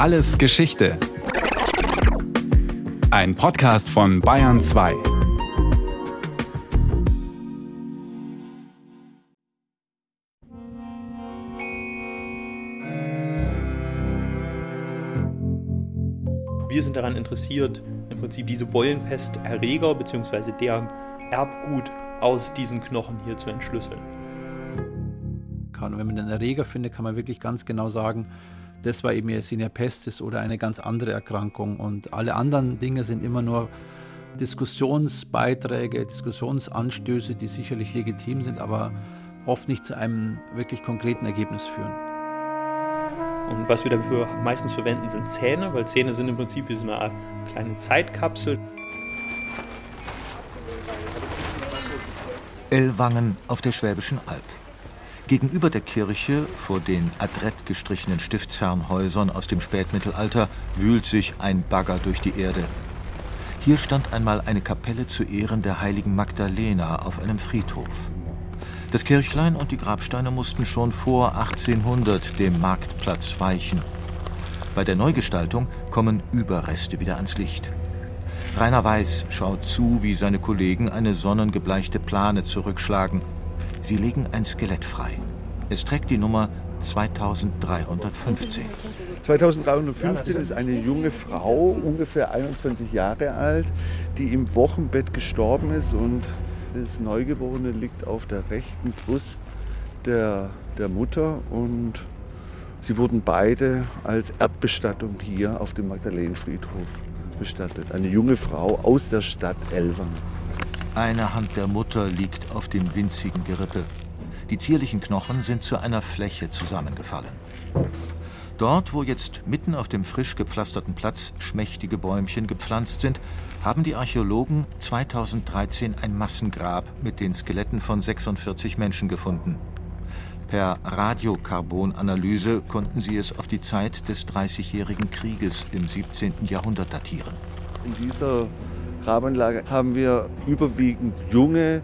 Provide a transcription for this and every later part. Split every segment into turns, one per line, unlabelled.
Alles Geschichte. Ein Podcast von Bayern 2.
Wir sind daran interessiert, im Prinzip diese Beulenpesterreger bzw. deren Erbgut aus diesen Knochen hier zu entschlüsseln.
Wenn man einen Erreger findet, kann man wirklich ganz genau sagen, das war eben Yersinia pestis oder eine ganz andere Erkrankung. Und alle anderen Dinge sind immer nur Diskussionsbeiträge, Diskussionsanstöße, die sicherlich legitim sind, aber oft nicht zu einem wirklich konkreten Ergebnis führen.
Und was wir dafür meistens verwenden, sind Zähne, weil Zähne sind im Prinzip wie so eine Art kleine Zeitkapsel.
Ellwangen auf der Schwäbischen Alb. Gegenüber der Kirche, vor den adrett gestrichenen Stiftsherrenhäusern aus dem Spätmittelalter, wühlt sich ein Bagger durch die Erde. Hier stand einmal eine Kapelle zu Ehren der heiligen Magdalena auf einem Friedhof. Das Kirchlein und die Grabsteine mussten schon vor 1800 dem Marktplatz weichen. Bei der Neugestaltung kommen Überreste wieder ans Licht. Rainer Weiß schaut zu, wie seine Kollegen eine sonnengebleichte Plane zurückschlagen. Sie legen ein Skelett frei. Es trägt die Nummer 2315.
2315 ist eine junge Frau, ungefähr 21 Jahre alt, die im Wochenbett gestorben ist und das Neugeborene liegt auf der rechten Brust der, der Mutter und sie wurden beide als Erdbestattung hier auf dem Magdalenenfriedhof bestattet. Eine junge Frau aus der Stadt Elwang.
Eine Hand der Mutter liegt auf dem winzigen Gerippe. Die zierlichen Knochen sind zu einer Fläche zusammengefallen. Dort, wo jetzt mitten auf dem frisch gepflasterten Platz schmächtige Bäumchen gepflanzt sind, haben die Archäologen 2013 ein Massengrab mit den Skeletten von 46 Menschen gefunden. Per Radiokarbonanalyse konnten sie es auf die Zeit des Dreißigjährigen Krieges im 17. Jahrhundert datieren.
In dieser Grabanlage haben wir überwiegend junge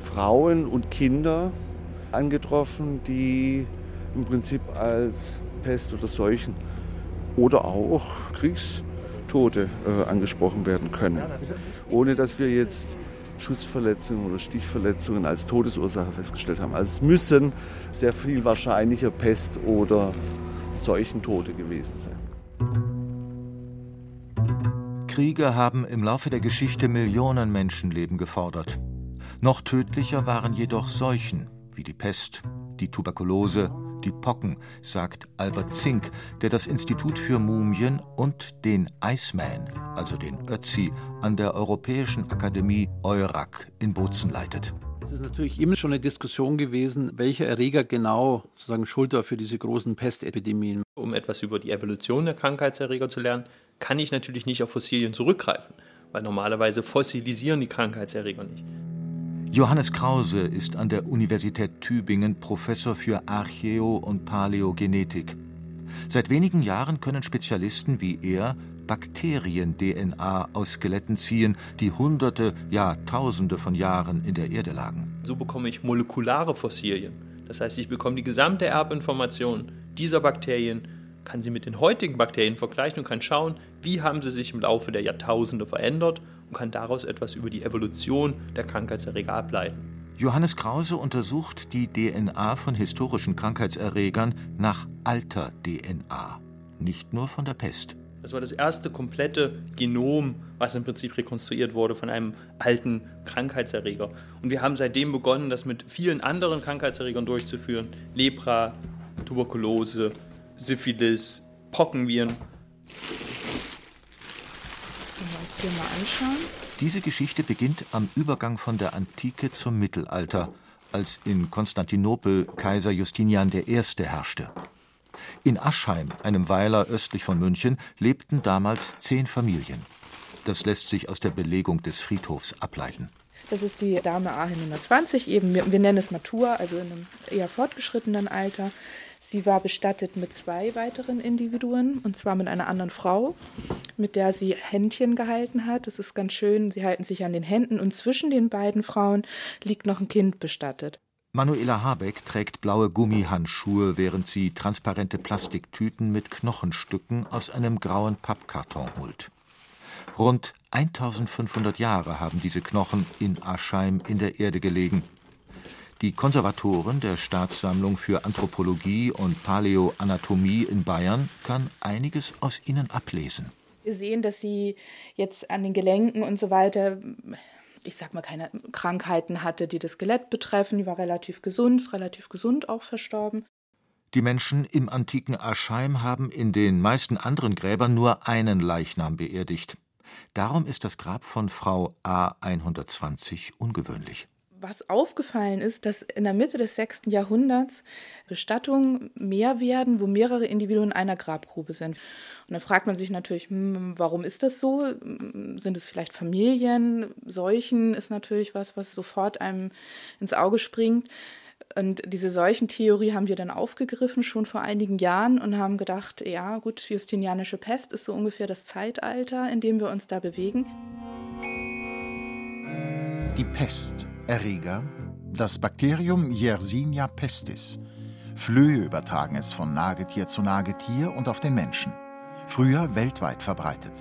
Frauen und Kinder angetroffen, die im Prinzip als Pest oder Seuchen oder auch Kriegstote äh, angesprochen werden können, ohne dass wir jetzt Schussverletzungen oder Stichverletzungen als Todesursache festgestellt haben. Also es müssen sehr viel wahrscheinlicher Pest- oder Seuchentote gewesen sein.
Kriege haben im Laufe der Geschichte Millionen Menschenleben gefordert. Noch tödlicher waren jedoch Seuchen wie die Pest, die Tuberkulose, die Pocken, sagt Albert Zink, der das Institut für Mumien und den Iceman, also den Ötzi, an der Europäischen Akademie EURAC in Bozen leitet.
Es ist natürlich immer schon eine Diskussion gewesen, welcher Erreger genau sozusagen schuld war für diese großen Pestepidemien.
Um etwas über die Evolution der Krankheitserreger zu lernen, kann ich natürlich nicht auf Fossilien zurückgreifen, weil normalerweise fossilisieren die Krankheitserreger nicht.
Johannes Krause ist an der Universität Tübingen Professor für Archäo- und Paläogenetik. Seit wenigen Jahren können Spezialisten wie er Bakterien-DNA aus Skeletten ziehen, die Hunderte, ja Tausende von Jahren in der Erde lagen.
So bekomme ich molekulare Fossilien. Das heißt, ich bekomme die gesamte Erbinformation dieser Bakterien kann sie mit den heutigen Bakterien vergleichen und kann schauen, wie haben sie sich im Laufe der Jahrtausende verändert und kann daraus etwas über die Evolution der Krankheitserreger ableiten.
Johannes Krause untersucht die DNA von historischen Krankheitserregern nach alter DNA, nicht nur von der Pest.
Das war das erste komplette Genom, was im Prinzip rekonstruiert wurde von einem alten Krankheitserreger. Und wir haben seitdem begonnen, das mit vielen anderen Krankheitserregern durchzuführen. Lepra, Tuberkulose, Syphilis, Pockenviren. Können
wir uns hier mal anschauen? Diese Geschichte beginnt am Übergang von der Antike zum Mittelalter, als in Konstantinopel Kaiser Justinian I. herrschte. In Aschheim, einem Weiler östlich von München, lebten damals zehn Familien. Das lässt sich aus der Belegung des Friedhofs ableiten.
Das ist die Dame A120, eben, wir, wir nennen es Matur, also in einem eher fortgeschrittenen Alter. Sie war bestattet mit zwei weiteren Individuen, und zwar mit einer anderen Frau, mit der sie Händchen gehalten hat. Das ist ganz schön. Sie halten sich an den Händen und zwischen den beiden Frauen liegt noch ein Kind bestattet.
Manuela Habeck trägt blaue Gummihandschuhe, während sie transparente Plastiktüten mit Knochenstücken aus einem grauen Pappkarton holt. Rund 1500 Jahre haben diese Knochen in Aschheim in der Erde gelegen. Die Konservatorin der Staatssammlung für Anthropologie und Paläoanatomie in Bayern kann einiges aus ihnen ablesen.
Wir sehen, dass sie jetzt an den Gelenken und so weiter ich sag mal, keine Krankheiten hatte, die das Skelett betreffen. Die war relativ gesund, relativ gesund auch verstorben.
Die Menschen im antiken Aschheim haben in den meisten anderen Gräbern nur einen Leichnam beerdigt. Darum ist das Grab von Frau A 120 ungewöhnlich
was aufgefallen ist, dass in der Mitte des 6. Jahrhunderts Bestattungen mehr werden, wo mehrere Individuen in einer Grabgrube sind. Und da fragt man sich natürlich, hm, warum ist das so? Sind es vielleicht Familien? Seuchen ist natürlich was, was sofort einem ins Auge springt. Und diese Seuchentheorie haben wir dann aufgegriffen, schon vor einigen Jahren, und haben gedacht, ja gut, Justinianische Pest ist so ungefähr das Zeitalter, in dem wir uns da bewegen.
Die Pest Erreger das Bakterium Yersinia pestis. Flöhe übertragen es von Nagetier zu Nagetier und auf den Menschen. Früher weltweit verbreitet.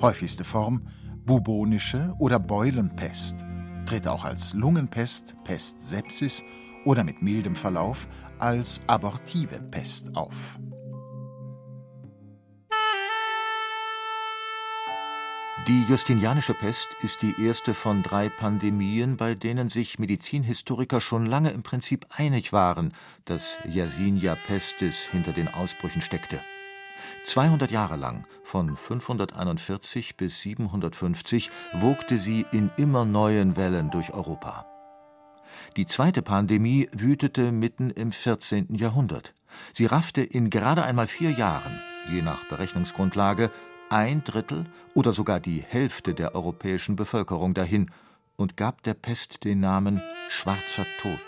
Häufigste Form bubonische oder Beulenpest. Tritt auch als Lungenpest, Pest Sepsis oder mit mildem Verlauf als abortive Pest auf.
Die Justinianische Pest ist die erste von drei Pandemien, bei denen sich Medizinhistoriker schon lange im Prinzip einig waren, dass Yersinia pestis hinter den Ausbrüchen steckte. 200 Jahre lang, von 541 bis 750, wogte sie in immer neuen Wellen durch Europa. Die zweite Pandemie wütete mitten im 14. Jahrhundert. Sie raffte in gerade einmal vier Jahren, je nach Berechnungsgrundlage, ein Drittel oder sogar die Hälfte der europäischen Bevölkerung dahin und gab der Pest den Namen Schwarzer Tod.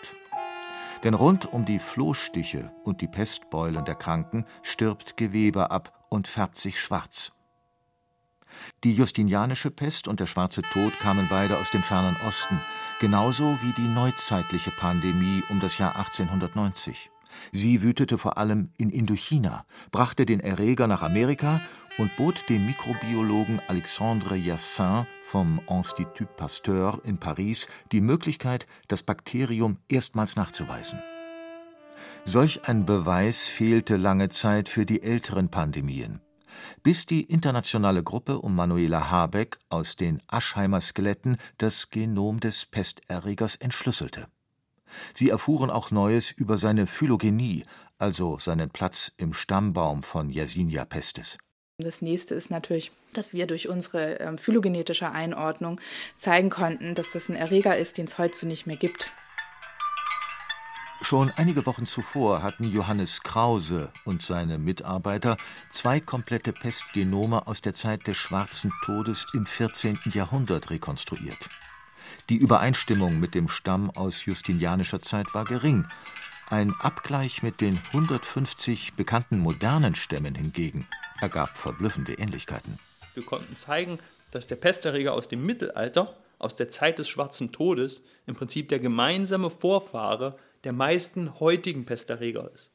Denn rund um die Flohstiche und die Pestbeulen der Kranken stirbt Gewebe ab und färbt sich schwarz. Die Justinianische Pest und der Schwarze Tod kamen beide aus dem fernen Osten, genauso wie die neuzeitliche Pandemie um das Jahr 1890. Sie wütete vor allem in Indochina, brachte den Erreger nach Amerika und bot dem Mikrobiologen Alexandre Yassin vom Institut Pasteur in Paris die Möglichkeit, das Bakterium erstmals nachzuweisen. Solch ein Beweis fehlte lange Zeit für die älteren Pandemien, bis die internationale Gruppe um Manuela Habeck aus den Aschheimer Skeletten das Genom des Pesterregers entschlüsselte. Sie erfuhren auch Neues über seine Phylogenie, also seinen Platz im Stammbaum von Yersinia pestis.
Das nächste ist natürlich, dass wir durch unsere ähm, phylogenetische Einordnung zeigen konnten, dass das ein Erreger ist, den es heute nicht mehr gibt.
Schon einige Wochen zuvor hatten Johannes Krause und seine Mitarbeiter zwei komplette Pestgenome aus der Zeit des Schwarzen Todes im 14. Jahrhundert rekonstruiert. Die Übereinstimmung mit dem Stamm aus justinianischer Zeit war gering. Ein Abgleich mit den 150 bekannten modernen Stämmen hingegen ergab verblüffende Ähnlichkeiten.
Wir konnten zeigen, dass der Pesterreger aus dem Mittelalter, aus der Zeit des Schwarzen Todes, im Prinzip der gemeinsame Vorfahre der meisten heutigen Pesterreger ist.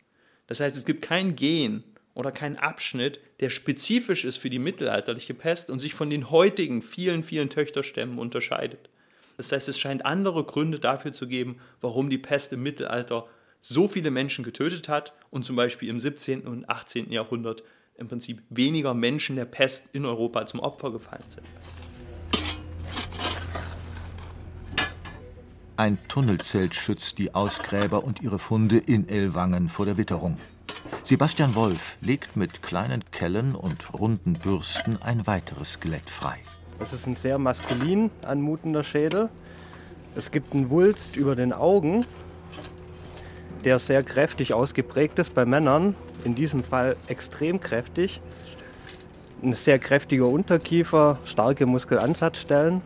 Das heißt, es gibt kein Gen oder keinen Abschnitt, der spezifisch ist für die mittelalterliche Pest und sich von den heutigen vielen, vielen Töchterstämmen unterscheidet. Das heißt, es scheint andere Gründe dafür zu geben, warum die Pest im Mittelalter so viele Menschen getötet hat und zum Beispiel im 17. und 18. Jahrhundert im Prinzip weniger Menschen der Pest in Europa zum Opfer gefallen sind.
Ein Tunnelzelt schützt die Ausgräber und ihre Funde in Ellwangen vor der Witterung. Sebastian Wolf legt mit kleinen Kellen und runden Bürsten ein weiteres Skelett frei.
Es ist ein sehr maskulin anmutender Schädel. Es gibt einen Wulst über den Augen, der sehr kräftig ausgeprägt ist bei Männern. In diesem Fall extrem kräftig. Ein sehr kräftiger Unterkiefer, starke Muskelansatzstellen,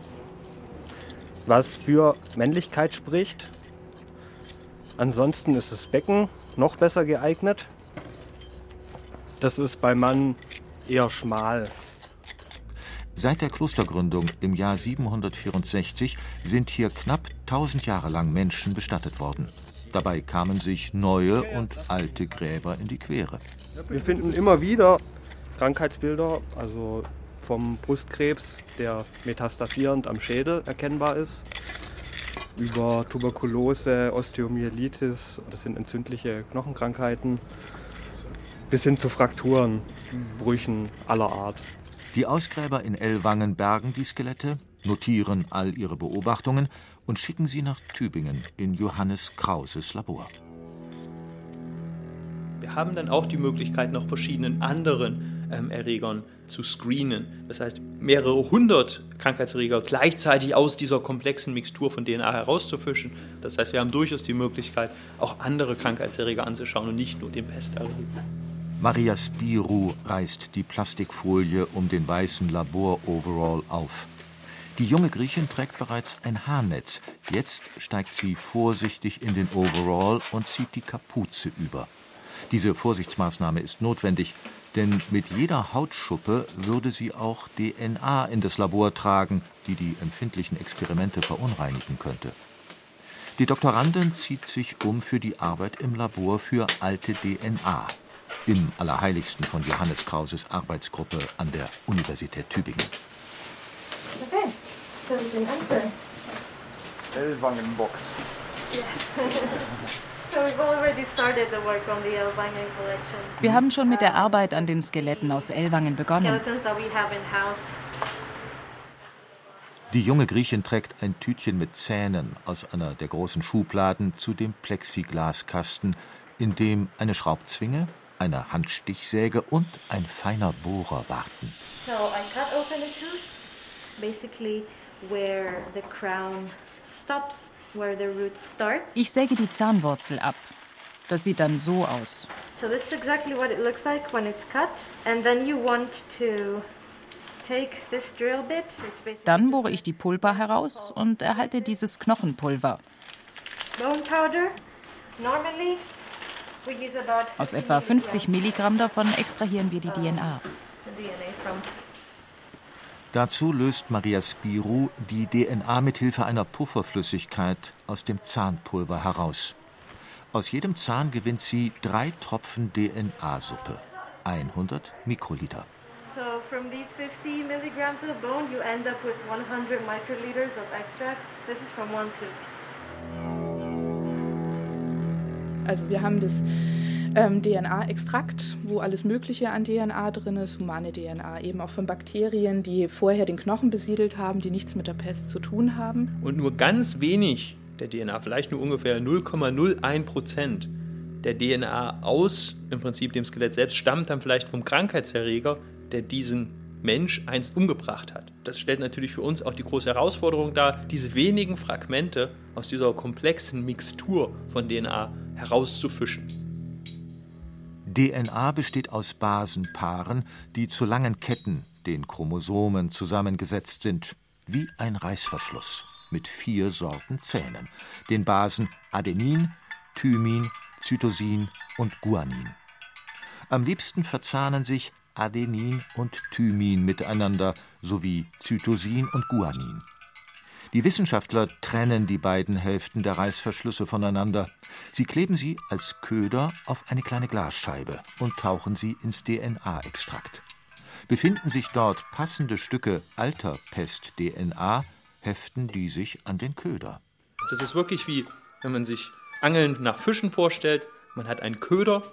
was für Männlichkeit spricht. Ansonsten ist das Becken noch besser geeignet. Das ist beim Mann eher schmal.
Seit der Klostergründung im Jahr 764 sind hier knapp 1000 Jahre lang Menschen bestattet worden. Dabei kamen sich neue und alte Gräber in die Quere.
Wir finden immer wieder Krankheitsbilder, also vom Brustkrebs, der metastasierend am Schädel erkennbar ist, über Tuberkulose, Osteomyelitis, das sind entzündliche Knochenkrankheiten, bis hin zu Frakturen, Brüchen aller Art.
Die Ausgräber in Ellwangen bergen die Skelette, notieren all ihre Beobachtungen und schicken sie nach Tübingen in Johannes Krauses Labor.
Wir haben dann auch die Möglichkeit, nach verschiedenen anderen ähm, Erregern zu screenen. Das heißt, mehrere hundert Krankheitserreger gleichzeitig aus dieser komplexen Mixtur von DNA herauszufischen. Das heißt, wir haben durchaus die Möglichkeit, auch andere Krankheitserreger anzuschauen und nicht nur den Pesterreger.
Maria Spirou reißt die Plastikfolie um den weißen Labor-Overall auf. Die junge Griechin trägt bereits ein Haarnetz. Jetzt steigt sie vorsichtig in den Overall und zieht die Kapuze über. Diese Vorsichtsmaßnahme ist notwendig, denn mit jeder Hautschuppe würde sie auch DNA in das Labor tragen, die die empfindlichen Experimente verunreinigen könnte. Die Doktorandin zieht sich um für die Arbeit im Labor für alte DNA im Allerheiligsten von Johannes Krauses Arbeitsgruppe an der Universität Tübingen.
Okay, so we can enter.
Ellwangenbox.
So we've already started the work on the Elwangen collection.
Wir haben schon mit der Arbeit an den Skeletten aus Ellwangen begonnen.
Die junge Griechin trägt ein Tütchen mit Zähnen aus einer der großen Schubladen zu dem Plexiglaskasten, in dem eine Schraubzwinge, eine Handstichsäge und ein feiner Bohrer warten.
So I cut open a tooth, basically where the crown stops, where the root starts.
Ich säge die Zahnwurzel ab. Das sieht dann so aus.
So this is exactly what it looks like when it's cut. And then you want to take this drill bit. It's basically
Dann bohre ich die Pulpa heraus und erhalte dieses Knochenpulver.
bone powder. Normally
Aus etwa 50 Milligramm davon extrahieren wir die DNA.
Dazu löst Maria Spirou die DNA mit Hilfe einer Pufferflüssigkeit aus dem Zahnpulver heraus. Aus jedem Zahn gewinnt sie drei Tropfen DNA-Suppe, 100 Mikroliter.
So from these 50 milligrams of bone, you end up with 100 microliters of extract. This is from one tooth.
Also wir haben das ähm, DNA-Extrakt, wo alles Mögliche an DNA drin ist, humane DNA, eben auch von Bakterien, die vorher den Knochen besiedelt haben, die nichts mit der Pest zu tun haben.
Und nur ganz wenig der DNA, vielleicht nur ungefähr 0,01 Prozent der DNA aus im Prinzip dem Skelett selbst, stammt dann vielleicht vom Krankheitserreger, der diesen Mensch einst umgebracht hat. Das stellt natürlich für uns auch die große Herausforderung dar, diese wenigen Fragmente aus dieser komplexen Mixtur von DNA herauszufischen.
DNA besteht aus Basenpaaren, die zu langen Ketten, den Chromosomen, zusammengesetzt sind, wie ein Reißverschluss mit vier Sorten Zähnen, den Basen Adenin, Thymin, Cytosin und Guanin. Am liebsten verzahnen sich Adenin und Thymin miteinander sowie Cytosin und Guanin. Die Wissenschaftler trennen die beiden Hälften der Reißverschlüsse voneinander. Sie kleben sie als Köder auf eine kleine Glasscheibe und tauchen sie ins DNA-Extrakt. Befinden sich dort passende Stücke alter Pest-DNA, heften die sich an den Köder.
Das ist wirklich wie, wenn man sich Angeln nach Fischen vorstellt. Man hat einen Köder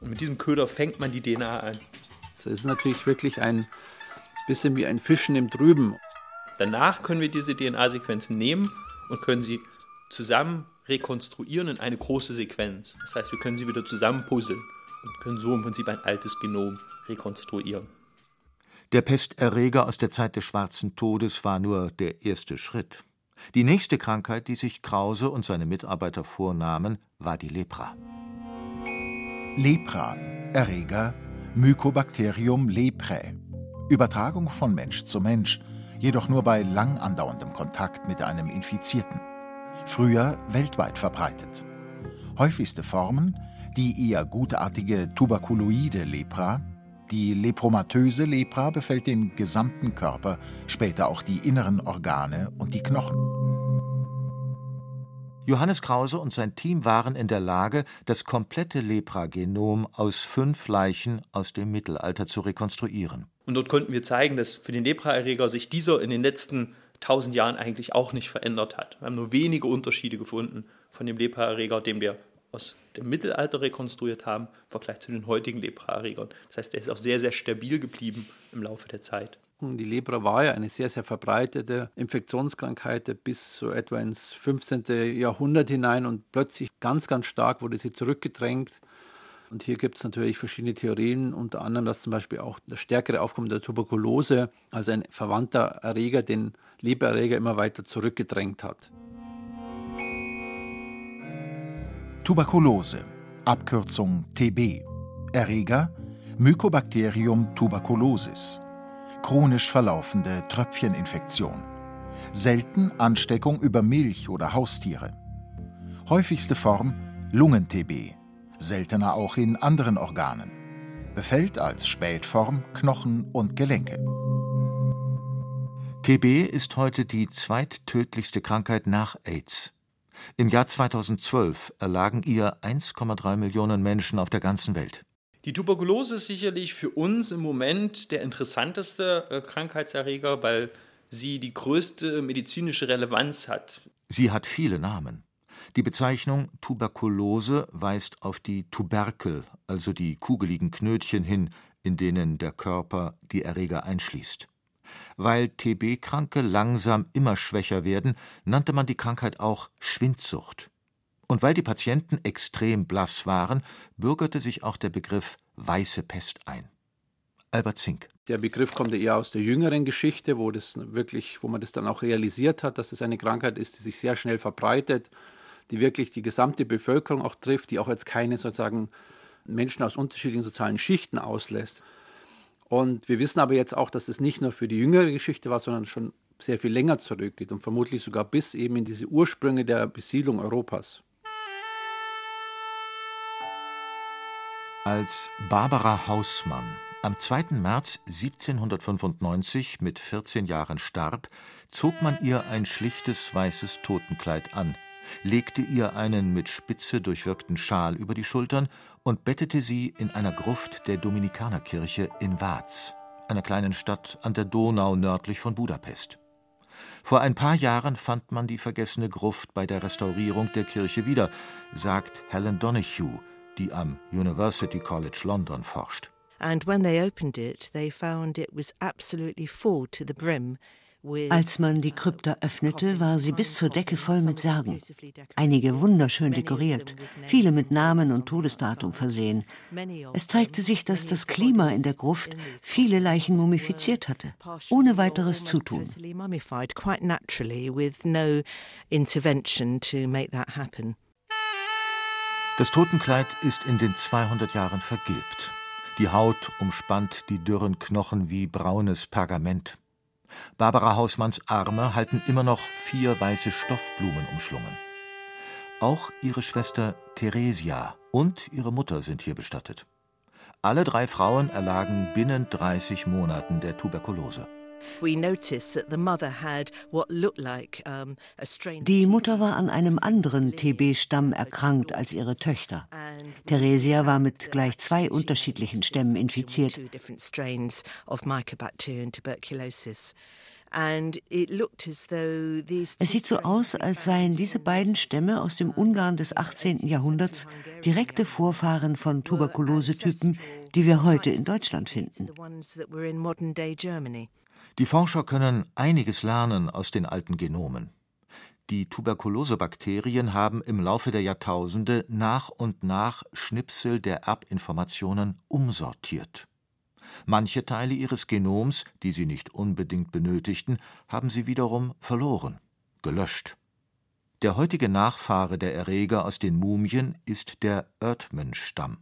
und mit diesem Köder fängt man die DNA ein.
Es ist natürlich wirklich ein bisschen wie ein Fischen im Trüben.
Danach können wir diese DNA-Sequenzen nehmen und können sie zusammen rekonstruieren in eine große Sequenz. Das heißt, wir können sie wieder zusammenpuzzeln und können so im Prinzip ein altes Genom rekonstruieren.
Der Pesterreger aus der Zeit des Schwarzen Todes war nur der erste Schritt. Die nächste Krankheit, die sich Krause und seine Mitarbeiter vornahmen, war die Lepra.
Lepra, Erreger Mycobacterium leprae. Übertragung von Mensch zu Mensch, jedoch nur bei lang andauerndem Kontakt mit einem Infizierten. Früher weltweit verbreitet. Häufigste Formen die eher gutartige tuberkuloide Lepra, die lepromatöse Lepra befällt den gesamten Körper, später auch die inneren Organe und die Knochen.
Johannes Krause und sein Team waren in der Lage, das komplette Lepragenom aus fünf Leichen aus dem Mittelalter zu rekonstruieren.
Und dort konnten wir zeigen, dass für den Lepraerreger sich dieser in den letzten tausend Jahren eigentlich auch nicht verändert hat. Wir haben nur wenige Unterschiede gefunden von dem Lepraerreger, den wir aus dem Mittelalter rekonstruiert haben, im Vergleich zu den heutigen Lepraerregern. Das heißt, der ist auch sehr, sehr stabil geblieben im Laufe der Zeit.
Die Lepra war ja eine sehr, sehr verbreitete Infektionskrankheit bis so etwa ins 15. Jahrhundert hinein und plötzlich ganz, ganz stark wurde sie zurückgedrängt. Und hier gibt es natürlich verschiedene Theorien, unter anderem, dass zum Beispiel auch das stärkere Aufkommen der Tuberkulose, also ein verwandter Erreger, den Lebererreger immer weiter zurückgedrängt hat.
Tuberkulose, Abkürzung TB. Erreger Mycobacterium tuberculosis. Chronisch verlaufende Tröpfcheninfektion. Selten Ansteckung über Milch oder Haustiere. Häufigste Form Lungen-TB, seltener auch in anderen Organen. Befällt als Spätform Knochen und Gelenke.
TB ist heute die zweittödlichste Krankheit nach AIDS. Im Jahr 2012 erlagen ihr 1,3 Millionen Menschen auf der ganzen Welt.
Die Tuberkulose ist sicherlich für uns im Moment der interessanteste äh, Krankheitserreger, weil sie die größte medizinische Relevanz hat.
Sie hat viele Namen. Die Bezeichnung Tuberkulose weist auf die Tuberkel, also die kugeligen Knötchen hin, in denen der Körper die Erreger einschließt. Weil TB-Kranke langsam immer schwächer werden, nannte man die Krankheit auch Schwindsucht. Und weil die Patienten extrem blass waren, bürgerte sich auch der Begriff weiße Pest ein. Albert Zink.
Der Begriff kommt eher aus der jüngeren Geschichte, wo das wirklich, wo man das dann auch realisiert hat, dass es eine Krankheit ist, die sich sehr schnell verbreitet, die wirklich die gesamte Bevölkerung auch trifft, die auch jetzt keine sozusagen Menschen aus unterschiedlichen sozialen Schichten auslässt. Und wir wissen aber jetzt auch, dass es nicht nur für die jüngere Geschichte war, sondern schon sehr viel länger zurückgeht und vermutlich sogar bis eben in diese Ursprünge der Besiedlung Europas.
Als Barbara Hausmann am 2. März 1795 mit 14 Jahren starb, zog man ihr ein schlichtes weißes Totenkleid an, legte ihr einen mit Spitze durchwirkten Schal über die Schultern und bettete sie in einer Gruft der Dominikanerkirche in Vaz, einer kleinen Stadt an der Donau nördlich von Budapest. Vor ein paar Jahren fand man die vergessene Gruft bei der Restaurierung der Kirche wieder, sagt Helen Donahue, die am University College London forscht.
And when they opened it, they found it was absolutely full to the brim
als man die Krypta öffnete, war sie bis zur Decke voll mit Särgen. Einige wunderschön dekoriert, viele mit Namen und Todesdatum versehen. Es zeigte sich, dass das Klima in der Gruft viele Leichen mumifiziert hatte, ohne weiteres Zutun.
Das Totenkleid ist in den 200 Jahren vergilbt. Die Haut umspannt die dürren Knochen wie braunes Pergament. Barbara Hausmanns Arme halten immer noch vier weiße Stoffblumen umschlungen. Auch ihre Schwester Theresia und ihre Mutter sind hier bestattet. Alle drei Frauen erlagen binnen 30 Monaten der Tuberkulose.
Die Mutter war an einem anderen TB-Stamm erkrankt als ihre Töchter. Theresia war mit gleich zwei unterschiedlichen Stämmen infiziert. Es sieht so aus, als seien diese beiden Stämme aus dem Ungarn des 18. Jahrhunderts direkte Vorfahren von Tuberkulosetypen, die wir heute in Deutschland finden.
Die Forscher können einiges lernen aus den alten Genomen. Die Tuberkulosebakterien haben im Laufe der Jahrtausende nach und nach Schnipsel der Erbinformationen umsortiert. Manche Teile ihres Genoms, die sie nicht unbedingt benötigten, haben sie wiederum verloren, gelöscht. Der heutige Nachfahre der Erreger aus den Mumien ist der Erdmensch-Stamm.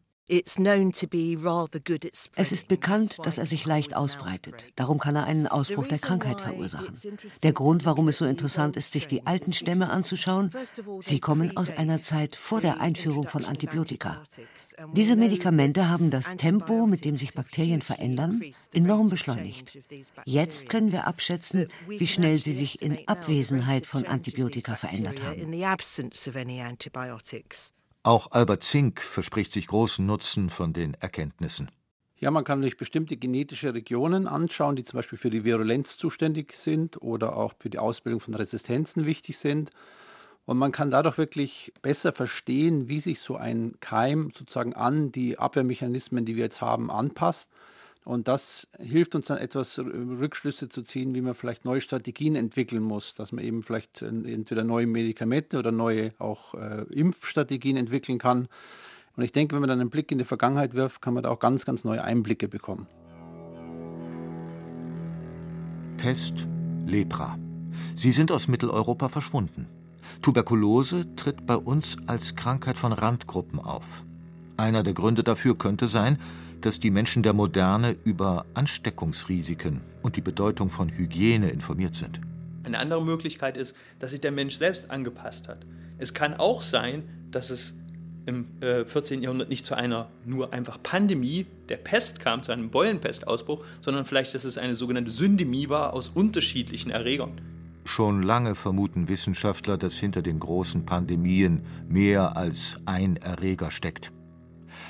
Es ist bekannt, dass er sich leicht ausbreitet. Darum kann er einen Ausbruch der Krankheit verursachen. Der Grund, warum es so interessant ist, sich die alten Stämme anzuschauen, sie kommen aus einer Zeit vor der Einführung von Antibiotika. Diese Medikamente haben das Tempo, mit dem sich Bakterien verändern, enorm beschleunigt. Jetzt können wir abschätzen, wie schnell sie sich in Abwesenheit von Antibiotika verändert haben.
Auch Albert Zink verspricht sich großen Nutzen von den Erkenntnissen.
Ja, man kann sich bestimmte genetische Regionen anschauen, die zum Beispiel für die Virulenz zuständig sind oder auch für die Ausbildung von Resistenzen wichtig sind. Und man kann dadurch wirklich besser verstehen, wie sich so ein Keim sozusagen an die Abwehrmechanismen, die wir jetzt haben, anpasst. Und das hilft uns dann etwas Rückschlüsse zu ziehen, wie man vielleicht neue Strategien entwickeln muss, dass man eben vielleicht entweder neue Medikamente oder neue auch äh, Impfstrategien entwickeln kann. Und ich denke, wenn man dann einen Blick in die Vergangenheit wirft, kann man da auch ganz, ganz neue Einblicke bekommen.
Pest, Lepra. Sie sind aus Mitteleuropa verschwunden. Tuberkulose tritt bei uns als Krankheit von Randgruppen auf. Einer der Gründe dafür könnte sein, dass die Menschen der Moderne über Ansteckungsrisiken und die Bedeutung von Hygiene informiert sind.
Eine andere Möglichkeit ist, dass sich der Mensch selbst angepasst hat. Es kann auch sein, dass es im äh, 14. Jahrhundert nicht zu einer nur einfach Pandemie der Pest kam, zu einem Beulenpestausbruch, sondern vielleicht, dass es eine sogenannte Syndemie war aus unterschiedlichen Erregern.
Schon lange vermuten Wissenschaftler, dass hinter den großen Pandemien mehr als ein Erreger steckt.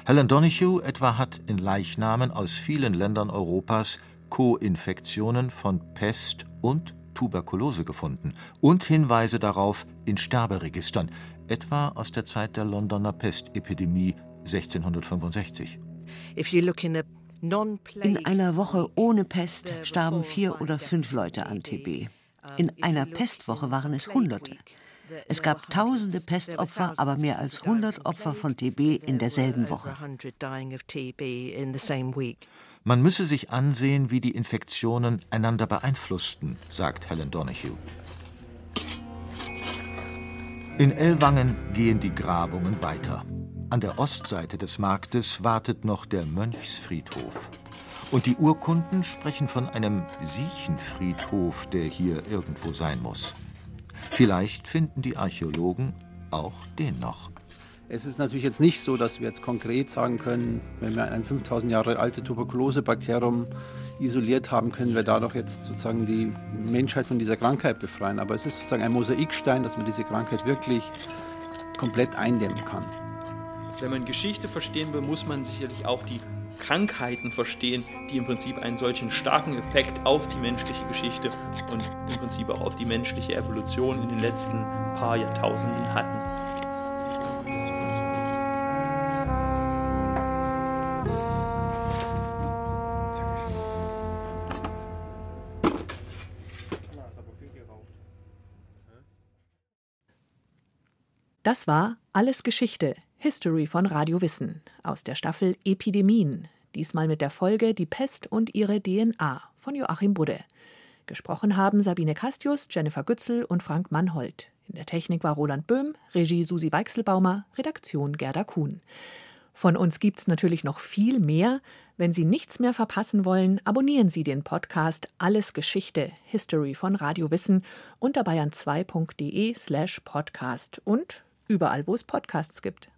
Helen Donahue etwa hat in Leichnamen aus vielen Ländern Europas Co-Infektionen von Pest und Tuberkulose gefunden und Hinweise darauf in Sterberegistern, etwa aus der Zeit der Londoner Pestepidemie 1665.
In einer Woche ohne Pest starben vier oder fünf Leute an TB. In einer Pestwoche waren es Hunderte. Es gab tausende Pestopfer, aber mehr als 100 Opfer von TB in derselben Woche.
Man müsse sich ansehen, wie die Infektionen einander beeinflussten, sagt Helen Donahue. In Ellwangen gehen die Grabungen weiter. An der Ostseite des Marktes wartet noch der Mönchsfriedhof. Und die Urkunden sprechen von einem Siechenfriedhof, der hier irgendwo sein muss. Vielleicht finden die Archäologen auch den noch.
Es ist natürlich jetzt nicht so, dass wir jetzt konkret sagen können, wenn wir ein 5000 Jahre alte Tuberkulosebakterium isoliert haben, können wir dadurch jetzt sozusagen die Menschheit von dieser Krankheit befreien. Aber es ist sozusagen ein Mosaikstein, dass man diese Krankheit wirklich komplett eindämmen kann.
Wenn man Geschichte verstehen will, muss man sicherlich auch die Krankheiten verstehen, die im Prinzip einen solchen starken Effekt auf die menschliche Geschichte und im Prinzip auch auf die menschliche Evolution in den letzten paar Jahrtausenden hatten.
Das war Alles Geschichte, History von Radio Wissen aus der Staffel Epidemien, diesmal mit der Folge Die Pest und ihre DNA von Joachim Budde. Gesprochen haben Sabine Castius, Jennifer Gützel und Frank Mannhold. In der Technik war Roland Böhm, Regie Susi Weichselbaumer, Redaktion Gerda Kuhn. Von uns gibt's natürlich noch viel mehr. Wenn Sie nichts mehr verpassen wollen, abonnieren Sie den Podcast Alles Geschichte, History von Radio Wissen unter bayern2.de slash podcast und überall, wo es Podcasts gibt.